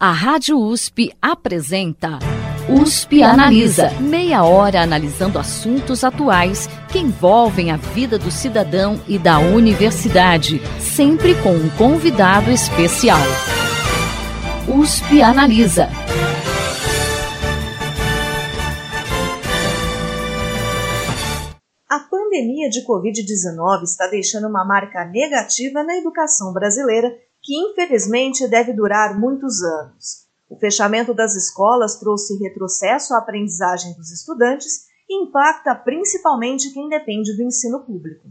A Rádio USP apresenta USP Analisa. Meia hora analisando assuntos atuais que envolvem a vida do cidadão e da universidade, sempre com um convidado especial. USP Analisa. A pandemia de Covid-19 está deixando uma marca negativa na educação brasileira que infelizmente deve durar muitos anos. O fechamento das escolas trouxe retrocesso à aprendizagem dos estudantes e impacta principalmente quem depende do ensino público.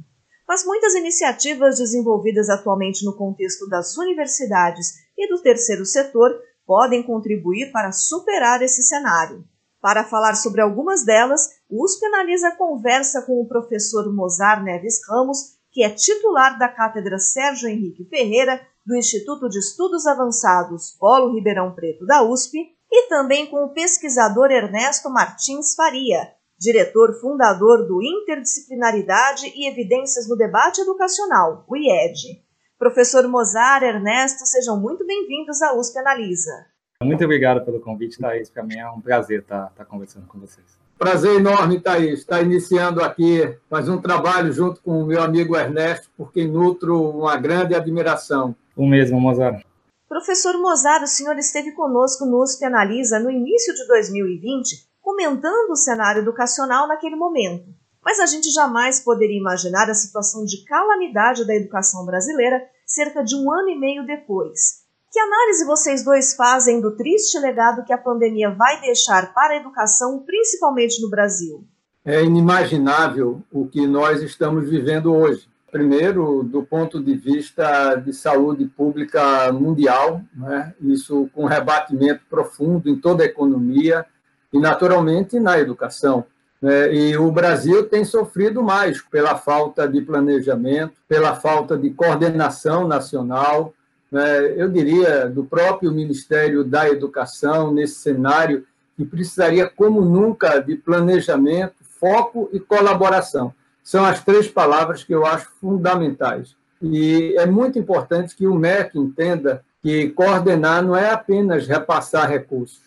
Mas muitas iniciativas desenvolvidas atualmente no contexto das universidades e do terceiro setor podem contribuir para superar esse cenário. Para falar sobre algumas delas, o USP Analisa conversa com o professor Mozar Neves Ramos, que é titular da Cátedra Sérgio Henrique Ferreira do Instituto de Estudos Avançados Polo Ribeirão Preto da USP, e também com o pesquisador Ernesto Martins Faria, diretor fundador do Interdisciplinaridade e Evidências no Debate Educacional, o IED. Professor Mozar, Ernesto, sejam muito bem-vindos à USP Analisa. Muito obrigado pelo convite, Thaís. Para mim é um prazer estar, estar conversando com vocês. Prazer enorme, Thaís, estar iniciando aqui mais um trabalho junto com o meu amigo Ernesto, por quem nutro uma grande admiração. O mesmo, Mozart. Professor Mozart, o senhor esteve conosco no USP Analisa no início de 2020, comentando o cenário educacional naquele momento. Mas a gente jamais poderia imaginar a situação de calamidade da educação brasileira cerca de um ano e meio depois. Que análise vocês dois fazem do triste legado que a pandemia vai deixar para a educação, principalmente no Brasil? É inimaginável o que nós estamos vivendo hoje. Primeiro, do ponto de vista de saúde pública mundial, né? isso com rebatimento profundo em toda a economia e, naturalmente, na educação. Né? E o Brasil tem sofrido mais pela falta de planejamento, pela falta de coordenação nacional, né, eu diria, do próprio Ministério da Educação, nesse cenário que precisaria, como nunca, de planejamento, foco e colaboração. São as três palavras que eu acho fundamentais. E é muito importante que o MEC entenda que coordenar não é apenas repassar recursos,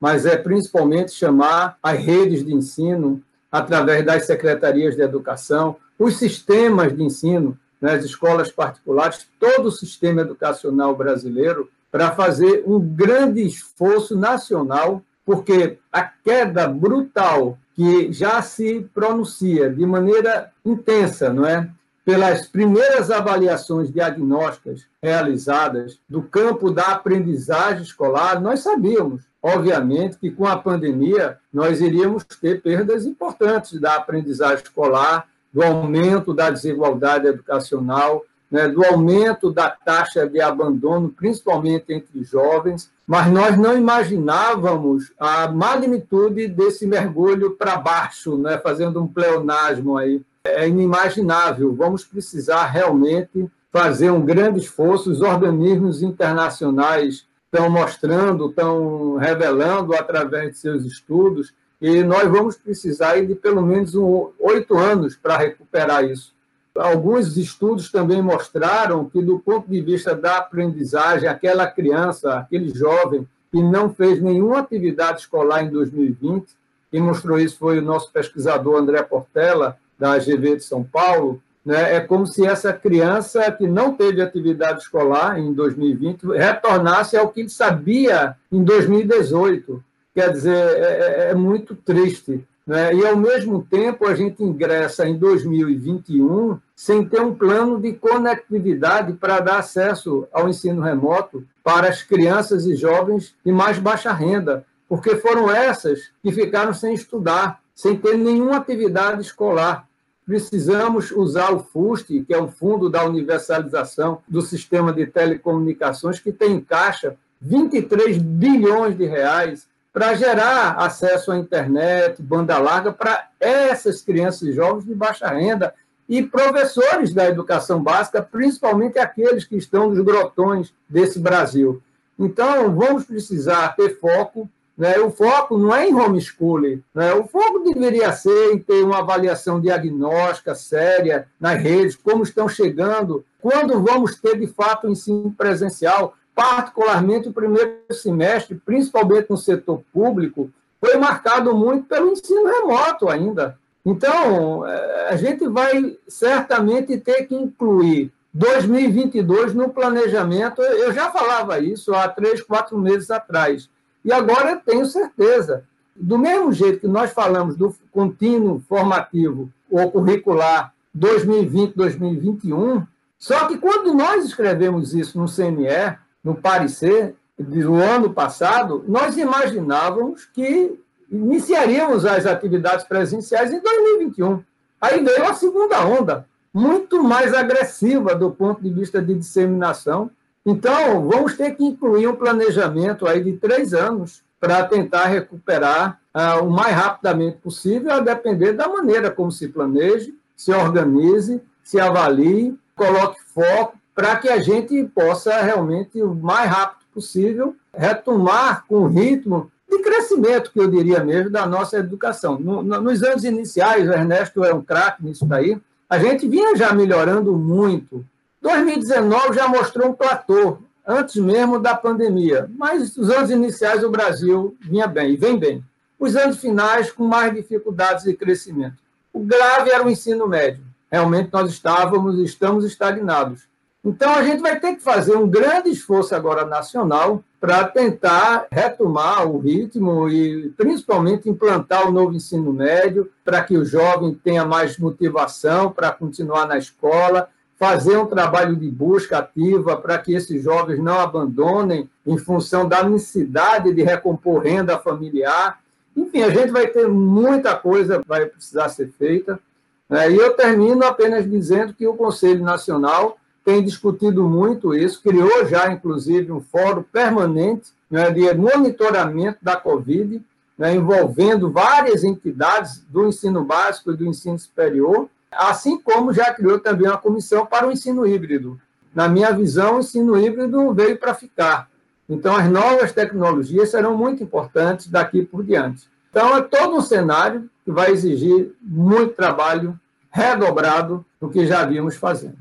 mas é principalmente chamar as redes de ensino, através das secretarias de educação, os sistemas de ensino, nas escolas particulares, todo o sistema educacional brasileiro, para fazer um grande esforço nacional, porque a queda brutal que já se pronuncia de maneira intensa, não é? Pelas primeiras avaliações diagnósticas realizadas do campo da aprendizagem escolar, nós sabíamos, obviamente, que com a pandemia nós iríamos ter perdas importantes da aprendizagem escolar, do aumento da desigualdade educacional, né, do aumento da taxa de abandono, principalmente entre jovens, mas nós não imaginávamos a magnitude desse mergulho para baixo, né, fazendo um pleonasmo aí. É inimaginável. Vamos precisar realmente fazer um grande esforço. Os organismos internacionais estão mostrando, estão revelando através de seus estudos e nós vamos precisar de pelo menos oito anos para recuperar isso. Alguns estudos também mostraram que, do ponto de vista da aprendizagem, aquela criança, aquele jovem que não fez nenhuma atividade escolar em 2020, quem mostrou isso foi o nosso pesquisador André Portela, da AGV de São Paulo, né? é como se essa criança que não teve atividade escolar em 2020 retornasse ao que ele sabia em 2018. Quer dizer, é, é, é muito triste. Né? E, ao mesmo tempo, a gente ingressa em 2021 sem ter um plano de conectividade para dar acesso ao ensino remoto para as crianças e jovens de mais baixa renda, porque foram essas que ficaram sem estudar, sem ter nenhuma atividade escolar. Precisamos usar o FUST, que é o Fundo da Universalização do Sistema de Telecomunicações, que tem em caixa 23 bilhões de reais para gerar acesso à internet, banda larga para essas crianças e jovens de baixa renda e professores da educação básica, principalmente aqueles que estão nos grotões desse Brasil. Então, vamos precisar ter foco. Né? O foco não é em homeschooling, né? o foco deveria ser em ter uma avaliação diagnóstica séria nas redes, como estão chegando, quando vamos ter de fato o ensino presencial, particularmente o primeiro semestre, principalmente no setor público, foi marcado muito pelo ensino remoto ainda. Então, é, a gente vai certamente ter que incluir 2022 no planejamento. Eu já falava isso há três, quatro meses atrás. E agora tenho certeza. Do mesmo jeito que nós falamos do contínuo formativo ou curricular 2020-2021, só que quando nós escrevemos isso no CNE, no parecer do ano passado, nós imaginávamos que iniciaríamos as atividades presenciais em 2021. Aí veio a segunda onda, muito mais agressiva do ponto de vista de disseminação. Então, vamos ter que incluir um planejamento aí de três anos para tentar recuperar uh, o mais rapidamente possível, a depender da maneira como se planeje, se organize, se avalie, coloque foco, para que a gente possa realmente, o mais rápido possível, retomar com o ritmo de crescimento, que eu diria mesmo, da nossa educação. No, no, nos anos iniciais, o Ernesto é um craque nisso daí, a gente vinha já melhorando muito. 2019 já mostrou um platô, antes mesmo da pandemia, mas os anos iniciais o Brasil vinha bem, e vem bem. Os anos finais com mais dificuldades de crescimento. O grave era o ensino médio. Realmente nós estávamos, estamos estagnados. Então, a gente vai ter que fazer um grande esforço agora nacional para tentar retomar o ritmo e, principalmente, implantar o novo ensino médio, para que o jovem tenha mais motivação para continuar na escola, fazer um trabalho de busca ativa para que esses jovens não abandonem em função da necessidade de recompor renda familiar. Enfim, a gente vai ter muita coisa vai precisar ser feita. Né? E eu termino apenas dizendo que o Conselho Nacional tem discutido muito isso, criou já, inclusive, um fórum permanente né, de monitoramento da Covid, né, envolvendo várias entidades do ensino básico e do ensino superior, assim como já criou também uma comissão para o ensino híbrido. Na minha visão, o ensino híbrido veio para ficar. Então, as novas tecnologias serão muito importantes daqui por diante. Então, é todo um cenário que vai exigir muito trabalho redobrado do que já vimos fazendo.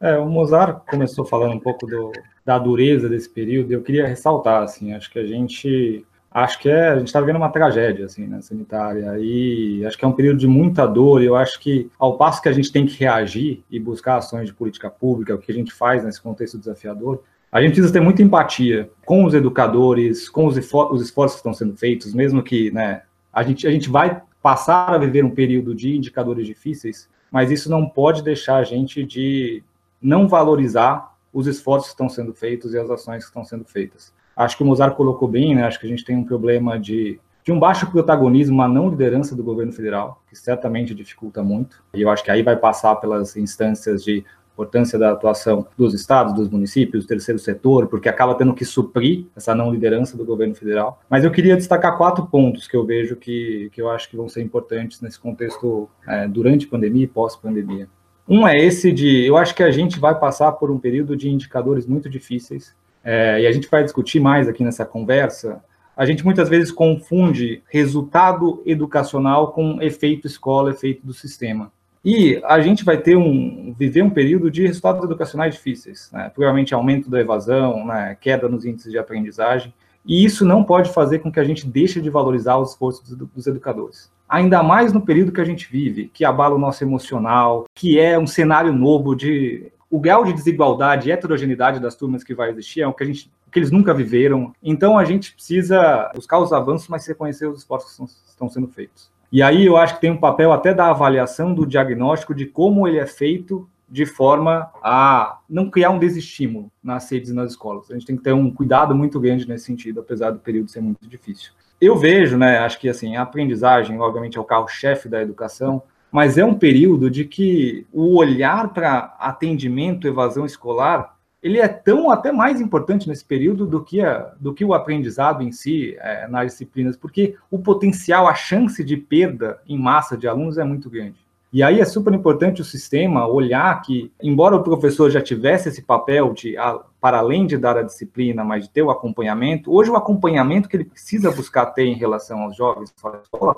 É, o Mozart começou falando um pouco do, da dureza desse período. Eu queria ressaltar, assim, acho que a gente acho que é, a gente está vivendo uma tragédia assim, né, sanitária e acho que é um período de muita dor. E eu acho que ao passo que a gente tem que reagir e buscar ações de política pública, o que a gente faz nesse contexto desafiador, a gente precisa ter muita empatia com os educadores, com os, os esforços que estão sendo feitos, mesmo que, né, a gente a gente vai passar a viver um período de indicadores difíceis, mas isso não pode deixar a gente de não valorizar os esforços que estão sendo feitos e as ações que estão sendo feitas. Acho que o Mozart colocou bem, né? Acho que a gente tem um problema de, de um baixo protagonismo, uma não liderança do governo federal, que certamente dificulta muito. E eu acho que aí vai passar pelas instâncias de importância da atuação dos estados, dos municípios, do terceiro setor, porque acaba tendo que suprir essa não liderança do governo federal. Mas eu queria destacar quatro pontos que eu vejo que, que eu acho que vão ser importantes nesse contexto é, durante pandemia e pós-pandemia. Um é esse de, eu acho que a gente vai passar por um período de indicadores muito difíceis, é, e a gente vai discutir mais aqui nessa conversa. A gente muitas vezes confunde resultado educacional com efeito escola, efeito do sistema. E a gente vai ter um viver um período de resultados educacionais difíceis, né? provavelmente aumento da evasão, né? queda nos índices de aprendizagem, e isso não pode fazer com que a gente deixe de valorizar os esforços dos educadores ainda mais no período que a gente vive, que abala o nosso emocional, que é um cenário novo de o grau de desigualdade e heterogeneidade das turmas que vai existir é o que a gente que eles nunca viveram. Então a gente precisa buscar os avanços, mas reconhecer os esforços que estão sendo feitos. E aí eu acho que tem um papel até da avaliação do diagnóstico de como ele é feito de forma a não criar um desestímulo nas redes e nas escolas. A gente tem que ter um cuidado muito grande nesse sentido, apesar do período ser muito difícil eu vejo, né, acho que assim, a aprendizagem, obviamente, é o carro-chefe da educação, mas é um período de que o olhar para atendimento, evasão escolar, ele é tão até mais importante nesse período do que, a, do que o aprendizado em si é, nas disciplinas, porque o potencial, a chance de perda em massa de alunos é muito grande. E aí é super importante o sistema olhar que, embora o professor já tivesse esse papel de, para além de dar a disciplina, mas de ter o acompanhamento, hoje o acompanhamento que ele precisa buscar ter em relação aos jovens fora da escola,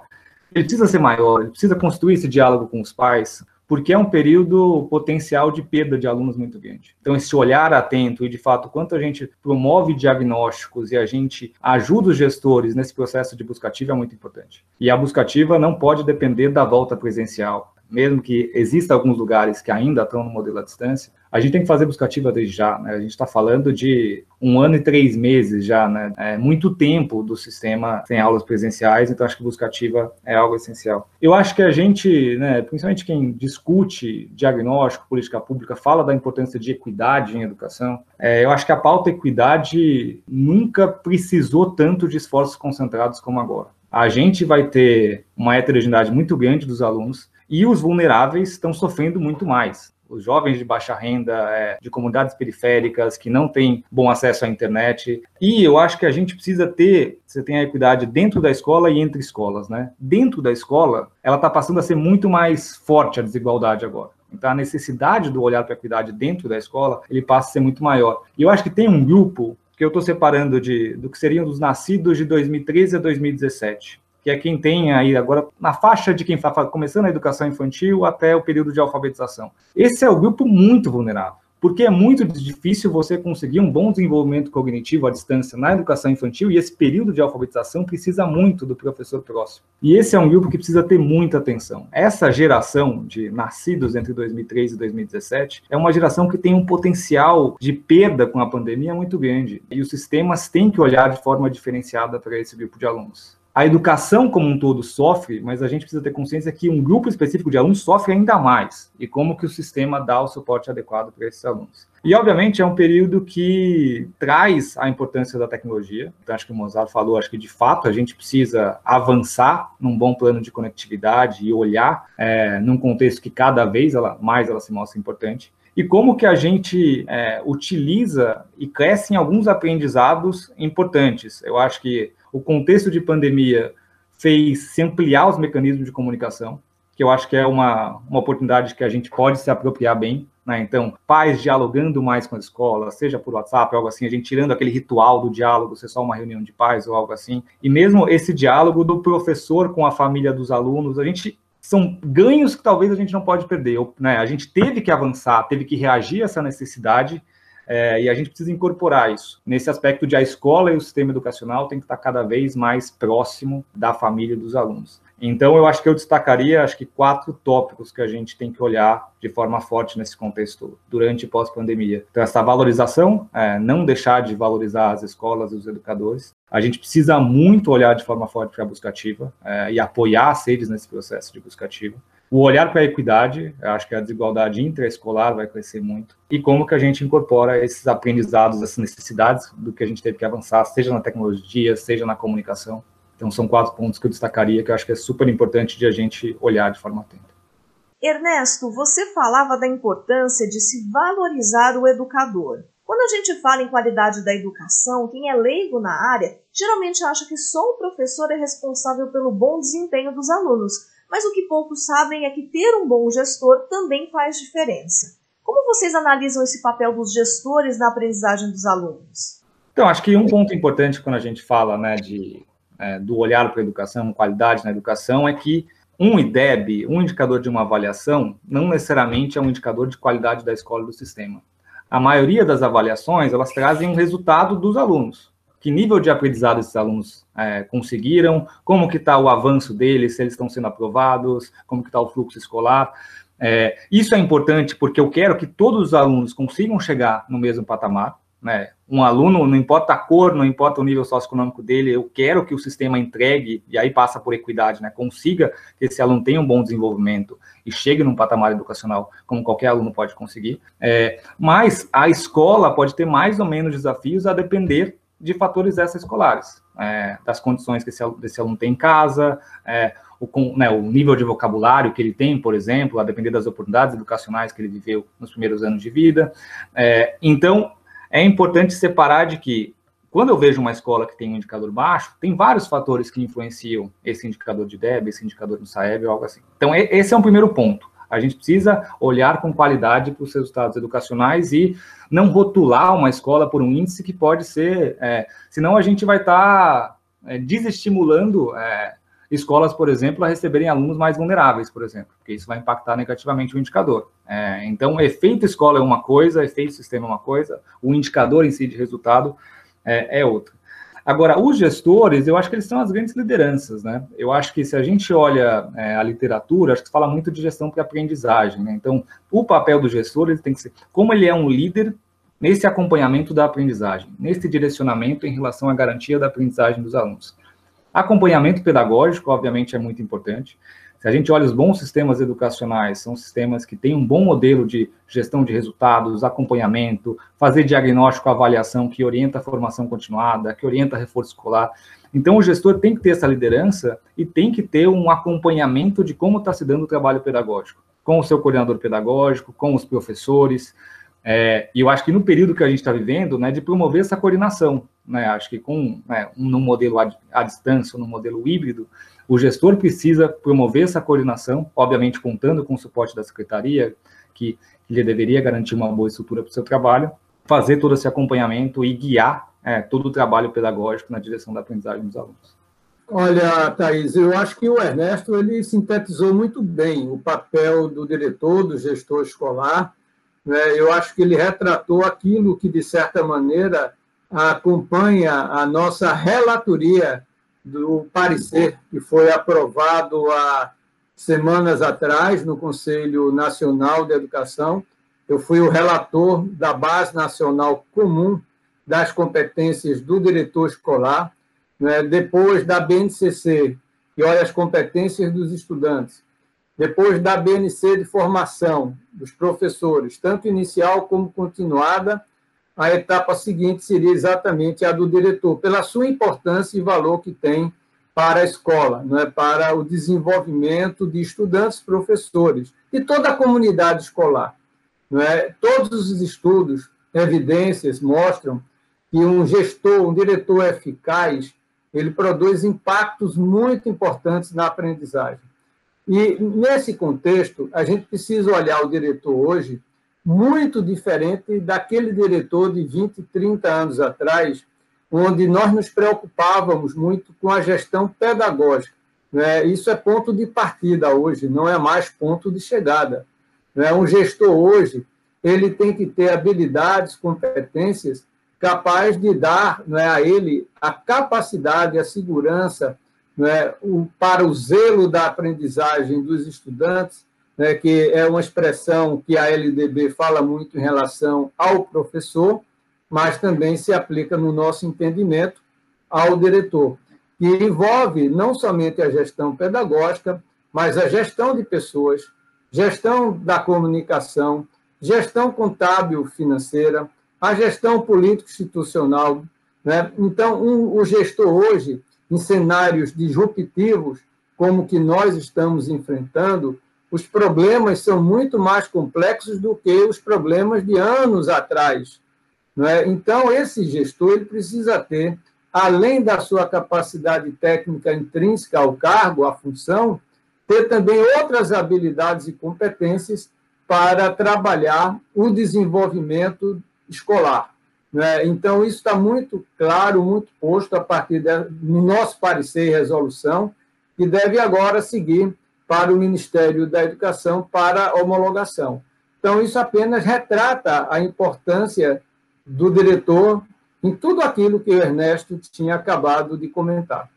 ele precisa ser maior, ele precisa construir esse diálogo com os pais, porque é um período potencial de perda de alunos muito grande. Então, esse olhar atento e, de fato, quanto a gente promove diagnósticos e a gente ajuda os gestores nesse processo de buscativa é muito importante. E a buscativa não pode depender da volta presencial mesmo que exista alguns lugares que ainda estão no modelo à distância, a gente tem que fazer buscativa desde já. Né? A gente está falando de um ano e três meses já, né? É muito tempo do sistema sem aulas presenciais, então acho que buscativa é algo essencial. Eu acho que a gente, né, principalmente quem discute diagnóstico, política pública, fala da importância de equidade em educação. É, eu acho que a pauta equidade nunca precisou tanto de esforços concentrados como agora. A gente vai ter uma heterogeneidade muito grande dos alunos, e os vulneráveis estão sofrendo muito mais. Os jovens de baixa renda, é, de comunidades periféricas, que não têm bom acesso à internet. E eu acho que a gente precisa ter, você tem a equidade dentro da escola e entre escolas, né? Dentro da escola, ela está passando a ser muito mais forte a desigualdade agora. Então, a necessidade do olhar para a equidade dentro da escola, ele passa a ser muito maior. E eu acho que tem um grupo que eu estou separando de, do que seriam os nascidos de 2013 a 2017 que é quem tem aí agora na faixa de quem está começando a educação infantil até o período de alfabetização. Esse é o grupo muito vulnerável, porque é muito difícil você conseguir um bom desenvolvimento cognitivo à distância na educação infantil e esse período de alfabetização precisa muito do professor próximo. E esse é um grupo que precisa ter muita atenção. Essa geração de nascidos entre 2003 e 2017 é uma geração que tem um potencial de perda com a pandemia muito grande e os sistemas têm que olhar de forma diferenciada para esse grupo de alunos a educação como um todo sofre, mas a gente precisa ter consciência que um grupo específico de alunos sofre ainda mais, e como que o sistema dá o suporte adequado para esses alunos. E, obviamente, é um período que traz a importância da tecnologia. Então, acho que o Mozart falou, acho que, de fato, a gente precisa avançar num bom plano de conectividade e olhar é, num contexto que cada vez ela, mais ela se mostra importante e como que a gente é, utiliza e cresce em alguns aprendizados importantes. Eu acho que o contexto de pandemia fez se ampliar os mecanismos de comunicação, que eu acho que é uma, uma oportunidade que a gente pode se apropriar bem. Né? Então, pais dialogando mais com a escola, seja por WhatsApp, algo assim, a gente tirando aquele ritual do diálogo, ser só uma reunião de pais ou algo assim. E mesmo esse diálogo do professor com a família dos alunos, a gente são ganhos que talvez a gente não pode perder. Né? A gente teve que avançar, teve que reagir a essa necessidade é, e a gente precisa incorporar isso. Nesse aspecto de a escola e o sistema educacional tem que estar cada vez mais próximo da família dos alunos. Então, eu acho que eu destacaria, acho que quatro tópicos que a gente tem que olhar de forma forte nesse contexto durante e pós-pandemia. Então, essa valorização, é, não deixar de valorizar as escolas e os educadores. A gente precisa muito olhar de forma forte para a buscativa é, e apoiar as redes nesse processo de buscativa. O olhar para a equidade, acho que a desigualdade intraescolar vai crescer muito. E como que a gente incorpora esses aprendizados, essas necessidades do que a gente teve que avançar, seja na tecnologia, seja na comunicação. Então, são quatro pontos que eu destacaria que eu acho que é super importante de a gente olhar de forma atenta. Ernesto, você falava da importância de se valorizar o educador. Quando a gente fala em qualidade da educação, quem é leigo na área geralmente acha que só o professor é responsável pelo bom desempenho dos alunos, mas o que poucos sabem é que ter um bom gestor também faz diferença. Como vocês analisam esse papel dos gestores na aprendizagem dos alunos? Então, acho que um ponto importante quando a gente fala né, de, é, do olhar para a educação, qualidade na educação, é que um IDEB, um indicador de uma avaliação, não necessariamente é um indicador de qualidade da escola e do sistema. A maioria das avaliações, elas trazem um resultado dos alunos que nível de aprendizado esses alunos é, conseguiram, como que está o avanço deles, se eles estão sendo aprovados, como que está o fluxo escolar. É, isso é importante porque eu quero que todos os alunos consigam chegar no mesmo patamar. Né? Um aluno, não importa a cor, não importa o nível socioeconômico dele, eu quero que o sistema entregue, e aí passa por equidade, né? consiga que esse aluno tenha um bom desenvolvimento e chegue num patamar educacional como qualquer aluno pode conseguir. É, mas a escola pode ter mais ou menos desafios a depender de fatores extraescolares, é, das condições que esse, aluno tem em casa, é, o, né, o, nível de vocabulário que ele tem, por exemplo, a depender das oportunidades educacionais que ele viveu nos primeiros anos de vida. É, então, é importante separar de que, quando eu vejo uma escola que tem um indicador baixo, tem vários fatores que influenciam esse indicador de DEB, esse indicador do SAEB algo assim. Então, esse é um primeiro ponto. A gente precisa olhar com qualidade para os resultados educacionais e não rotular uma escola por um índice que pode ser, é, senão a gente vai estar tá, é, desestimulando é, escolas, por exemplo, a receberem alunos mais vulneráveis, por exemplo, porque isso vai impactar negativamente o indicador. É, então, efeito escola é uma coisa, efeito sistema é uma coisa, o indicador em si de resultado é, é outra. Agora, os gestores, eu acho que eles são as grandes lideranças, né? Eu acho que se a gente olha é, a literatura, acho que fala muito de gestão para aprendizagem, né? Então, o papel do gestor, ele tem que ser, como ele é um líder nesse acompanhamento da aprendizagem, nesse direcionamento em relação à garantia da aprendizagem dos alunos. Acompanhamento pedagógico, obviamente, é muito importante. Se a gente olha os bons sistemas educacionais, são sistemas que têm um bom modelo de gestão de resultados, acompanhamento, fazer diagnóstico, avaliação, que orienta a formação continuada, que orienta reforço escolar. Então, o gestor tem que ter essa liderança e tem que ter um acompanhamento de como está se dando o trabalho pedagógico, com o seu coordenador pedagógico, com os professores. É, e eu acho que no período que a gente está vivendo, né, de promover essa coordenação, né, acho que com né, um, no modelo à, à distância, no modelo híbrido, o gestor precisa promover essa coordenação, obviamente contando com o suporte da secretaria, que, lhe deveria garantir uma boa estrutura para o seu trabalho, fazer todo esse acompanhamento e guiar é, todo o trabalho pedagógico na direção da aprendizagem dos alunos. Olha, Thaís, eu acho que o Ernesto ele sintetizou muito bem o papel do diretor, do gestor escolar. Né? Eu acho que ele retratou aquilo que, de certa maneira, acompanha a nossa relatoria do parecer que foi aprovado há semanas atrás no Conselho Nacional de Educação. Eu fui o relator da Base Nacional Comum das Competências do Diretor Escolar, né? depois da BNCC, que olha as competências dos estudantes, depois da BNC de formação dos professores, tanto inicial como continuada, a etapa seguinte seria exatamente a do diretor, pela sua importância e valor que tem para a escola, não é? para o desenvolvimento de estudantes, professores e toda a comunidade escolar. Não é? Todos os estudos, evidências mostram que um gestor, um diretor eficaz, ele produz impactos muito importantes na aprendizagem. E nesse contexto, a gente precisa olhar o diretor hoje muito diferente daquele diretor de 20, 30 anos atrás, onde nós nos preocupávamos muito com a gestão pedagógica. Né? Isso é ponto de partida hoje, não é mais ponto de chegada. Né? Um gestor hoje ele tem que ter habilidades, competências capazes de dar né, a ele a capacidade, a segurança né, o, para o zelo da aprendizagem dos estudantes, né, que é uma expressão que a LDB fala muito em relação ao professor, mas também se aplica no nosso entendimento ao diretor, que envolve não somente a gestão pedagógica, mas a gestão de pessoas, gestão da comunicação, gestão contábil financeira, a gestão político-institucional. Né? Então, um, o gestor hoje, em cenários disruptivos, como que nós estamos enfrentando, os problemas são muito mais complexos do que os problemas de anos atrás. É? Então, esse gestor ele precisa ter, além da sua capacidade técnica intrínseca ao cargo, à função, ter também outras habilidades e competências para trabalhar o desenvolvimento escolar. É? Então, isso está muito claro, muito posto a partir do nosso parecer e resolução, que deve agora seguir para o Ministério da Educação para homologação. Então, isso apenas retrata a importância do diretor em tudo aquilo que o Ernesto tinha acabado de comentar.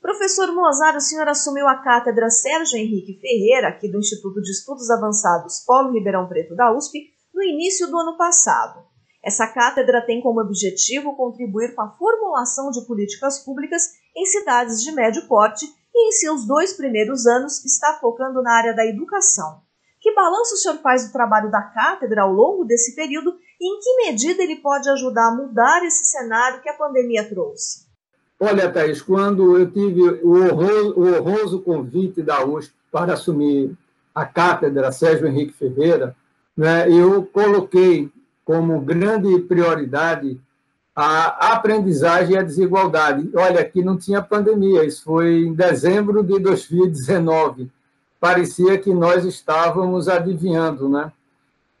Professor Mozart, o senhor assumiu a cátedra Sérgio Henrique Ferreira, aqui do Instituto de Estudos Avançados Polo Ribeirão Preto da USP, no início do ano passado. Essa cátedra tem como objetivo contribuir com a formulação de políticas públicas em cidades de médio porte e em seus dois primeiros anos está focando na área da educação. Que balanço o senhor faz do trabalho da cátedra ao longo desse período e em que medida ele pode ajudar a mudar esse cenário que a pandemia trouxe? Olha, Thaís, quando eu tive o honroso, o honroso convite da USP para assumir a cátedra Sérgio Henrique Ferreira, né, eu coloquei como grande prioridade a aprendizagem e a desigualdade. Olha, aqui não tinha pandemia, isso foi em dezembro de 2019. Parecia que nós estávamos adivinhando, né?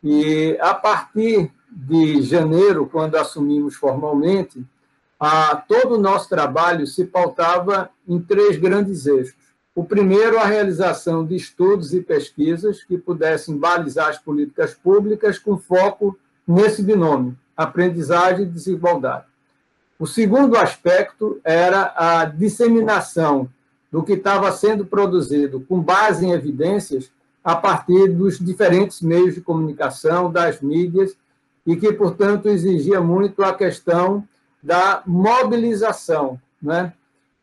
E a partir de janeiro, quando assumimos formalmente, a, todo o nosso trabalho se pautava em três grandes eixos. O primeiro, a realização de estudos e pesquisas que pudessem balizar as políticas públicas com foco nesse binômio, aprendizagem e desigualdade. O segundo aspecto era a disseminação do que estava sendo produzido com base em evidências a partir dos diferentes meios de comunicação, das mídias, e que, portanto, exigia muito a questão da mobilização. Né?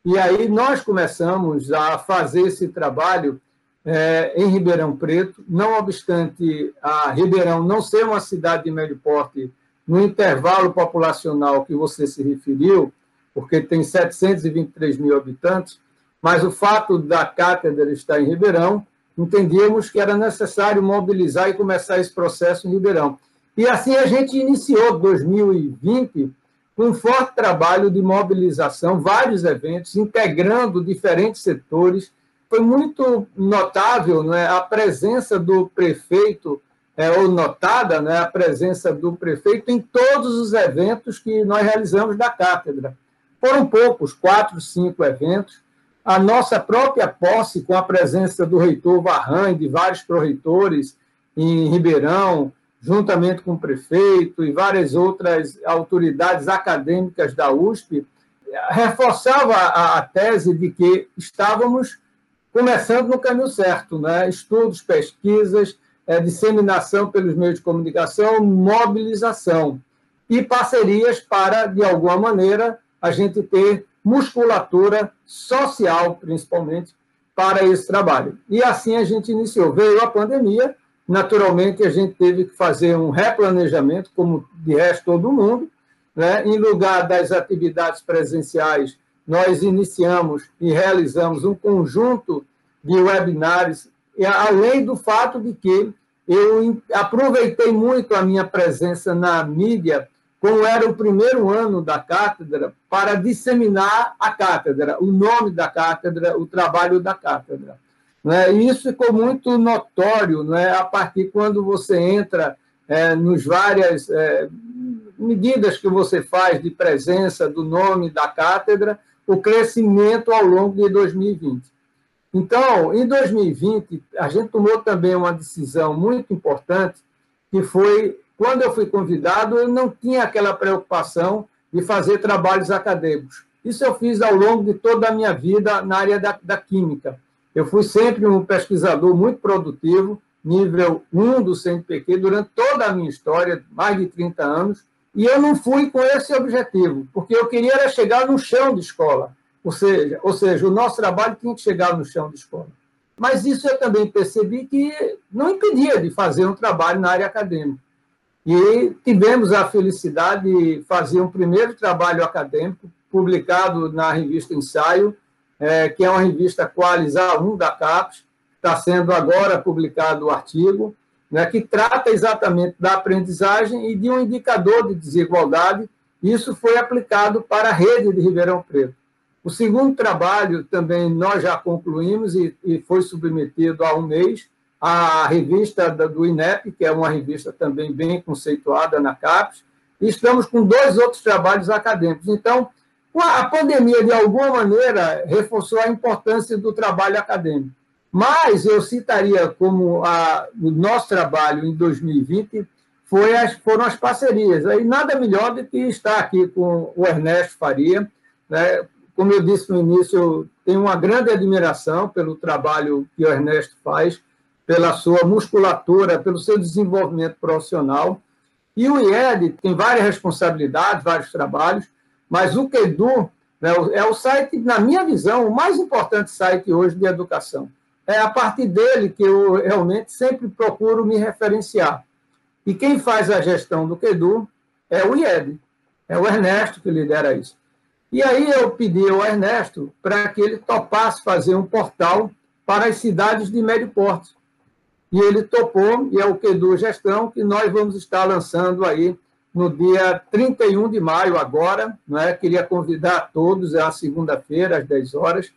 E aí nós começamos a fazer esse trabalho é, em Ribeirão Preto, não obstante a Ribeirão não ser uma cidade de médio porte no intervalo populacional que você se referiu, porque tem 723 mil habitantes, mas o fato da cátedra estar em Ribeirão, entendíamos que era necessário mobilizar e começar esse processo em Ribeirão. E assim a gente iniciou 2020 com um forte trabalho de mobilização, vários eventos, integrando diferentes setores. Foi muito notável né, a presença do prefeito, é, ou notada né, a presença do prefeito em todos os eventos que nós realizamos da cátedra. Foram poucos, quatro, cinco eventos. A nossa própria posse, com a presença do reitor Varran e de vários proreitores em Ribeirão, juntamente com o prefeito e várias outras autoridades acadêmicas da USP, reforçava a, a tese de que estávamos começando no caminho certo, né? estudos, pesquisas, é, disseminação pelos meios de comunicação, mobilização e parcerias para, de alguma maneira, a gente ter musculatura social, principalmente, para esse trabalho. E assim a gente iniciou. Veio a pandemia, Naturalmente, a gente teve que fazer um replanejamento, como de resto todo mundo. Né? Em lugar das atividades presenciais, nós iniciamos e realizamos um conjunto de webinários, além do fato de que eu aproveitei muito a minha presença na mídia, como era o primeiro ano da cátedra, para disseminar a cátedra, o nome da cátedra, o trabalho da cátedra. Né? E isso ficou muito notório né? a partir quando você entra é, nos várias é, medidas que você faz de presença do nome da cátedra, o crescimento ao longo de 2020. Então, em 2020, a gente tomou também uma decisão muito importante, que foi, quando eu fui convidado, eu não tinha aquela preocupação de fazer trabalhos acadêmicos. Isso eu fiz ao longo de toda a minha vida na área da, da química. Eu fui sempre um pesquisador muito produtivo, nível 1 do CNPq, durante toda a minha história, mais de 30 anos, e eu não fui com esse objetivo, porque eu queria era chegar no chão de escola, ou seja, ou seja, o nosso trabalho tinha que chegar no chão de escola. Mas isso eu também percebi que não impedia de fazer um trabalho na área acadêmica. E tivemos a felicidade de fazer um primeiro trabalho acadêmico, publicado na revista Ensaio, é, que é uma revista Qualizar 1 da CAPES, está sendo agora publicado o artigo, né, que trata exatamente da aprendizagem e de um indicador de desigualdade. Isso foi aplicado para a rede de Ribeirão Preto. O segundo trabalho também nós já concluímos e, e foi submetido há um mês à revista do INEP, que é uma revista também bem conceituada na CAPES, e estamos com dois outros trabalhos acadêmicos. Então, a pandemia, de alguma maneira, reforçou a importância do trabalho acadêmico. Mas eu citaria como a, o nosso trabalho em 2020 foi as, foram as parcerias. Aí nada melhor do que estar aqui com o Ernesto Faria. Né? Como eu disse no início, eu tenho uma grande admiração pelo trabalho que o Ernesto faz, pela sua musculatura, pelo seu desenvolvimento profissional. E o IED tem várias responsabilidades, vários trabalhos, mas o Quedu né, é o site, na minha visão, o mais importante site hoje de educação. É a partir dele que eu realmente sempre procuro me referenciar. E quem faz a gestão do Quedu é o IED, é o Ernesto que lidera isso. E aí eu pedi ao Ernesto para que ele topasse fazer um portal para as cidades de médio porte. E ele topou, e é o Quedu Gestão, que nós vamos estar lançando aí no dia 31 de maio, agora. Né? Queria convidar todos, é a segunda-feira, às 10 horas,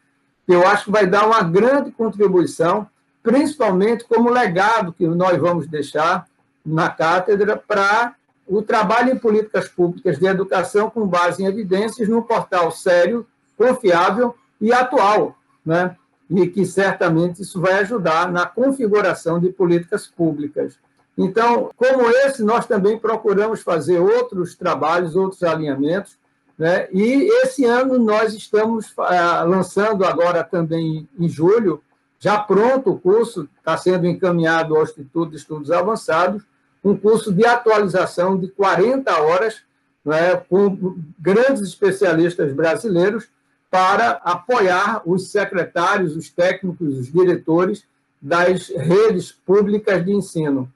eu acho que vai dar uma grande contribuição, principalmente como legado que nós vamos deixar na cátedra para o trabalho em políticas públicas de educação com base em evidências num portal sério, confiável e atual. Né? e que certamente isso vai ajudar na configuração de políticas públicas. Então, como esse, nós também procuramos fazer outros trabalhos, outros alinhamentos, né? e esse ano nós estamos ah, lançando agora também em julho, já pronto o curso, está sendo encaminhado ao Instituto de Estudos Avançados, um curso de atualização de 40 horas, né, com grandes especialistas brasileiros, para apoiar os secretários, os técnicos, os diretores das redes públicas de ensino.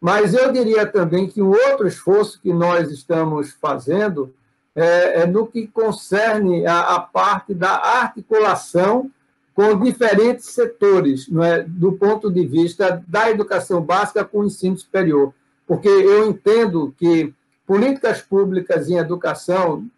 Mas eu diria também que o outro esforço que nós estamos fazendo é, é no que concerne a, a, parte da articulação com diferentes setores, não é, do ponto de vista da educação básica com o ensino superior. Porque eu entendo que políticas públicas em educação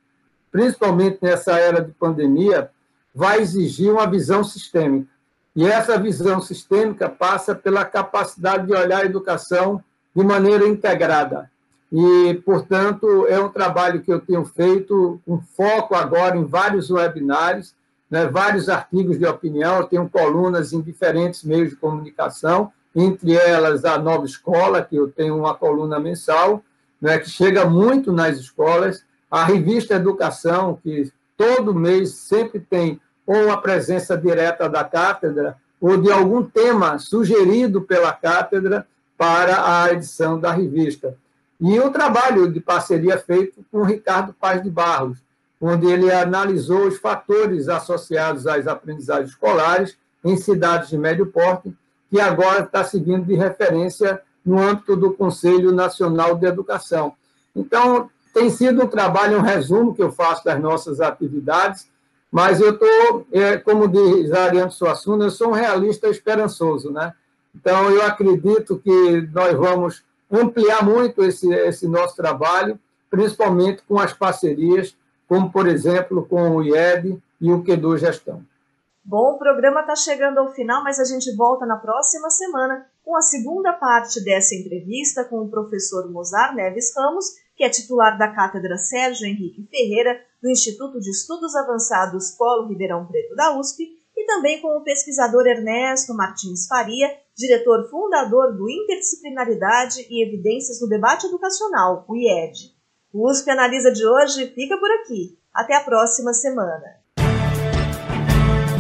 principalmente nessa era de pandemia, vai exigir uma visão sistêmica. E essa visão sistêmica passa pela capacidade de olhar a educação de maneira integrada. E, portanto, é um trabalho que eu tenho feito com foco agora em vários webinários, né, vários artigos de opinião, eu tenho colunas em diferentes meios de comunicação, entre elas a Nova Escola, que eu tenho uma coluna mensal, né, que chega muito nas escolas, a revista Educação, que todo mês sempre tem ou a presença direta da cátedra ou de algum tema sugerido pela cátedra para a edição da revista. E o trabalho de parceria feito com Ricardo Paz de Barros, onde ele analisou os fatores associados às aprendizagens escolares em cidades de médio porte, que agora está seguindo de referência no âmbito do Conselho Nacional de Educação. Então, tem sido um trabalho, um resumo que eu faço das nossas atividades, mas eu estou, é, como diz Ariano Suassuna, eu sou um realista esperançoso, né? Então, eu acredito que nós vamos ampliar muito esse, esse nosso trabalho, principalmente com as parcerias, como, por exemplo, com o IED e o Q2 Gestão. Bom, o programa está chegando ao final, mas a gente volta na próxima semana com a segunda parte dessa entrevista com o professor Mozar Neves Ramos, que é titular da Cátedra Sérgio Henrique Ferreira, do Instituto de Estudos Avançados Polo Ribeirão Preto da USP, e também com o pesquisador Ernesto Martins Faria, diretor fundador do Interdisciplinaridade e Evidências no Debate Educacional, o IED. O USP Analisa de hoje fica por aqui. Até a próxima semana.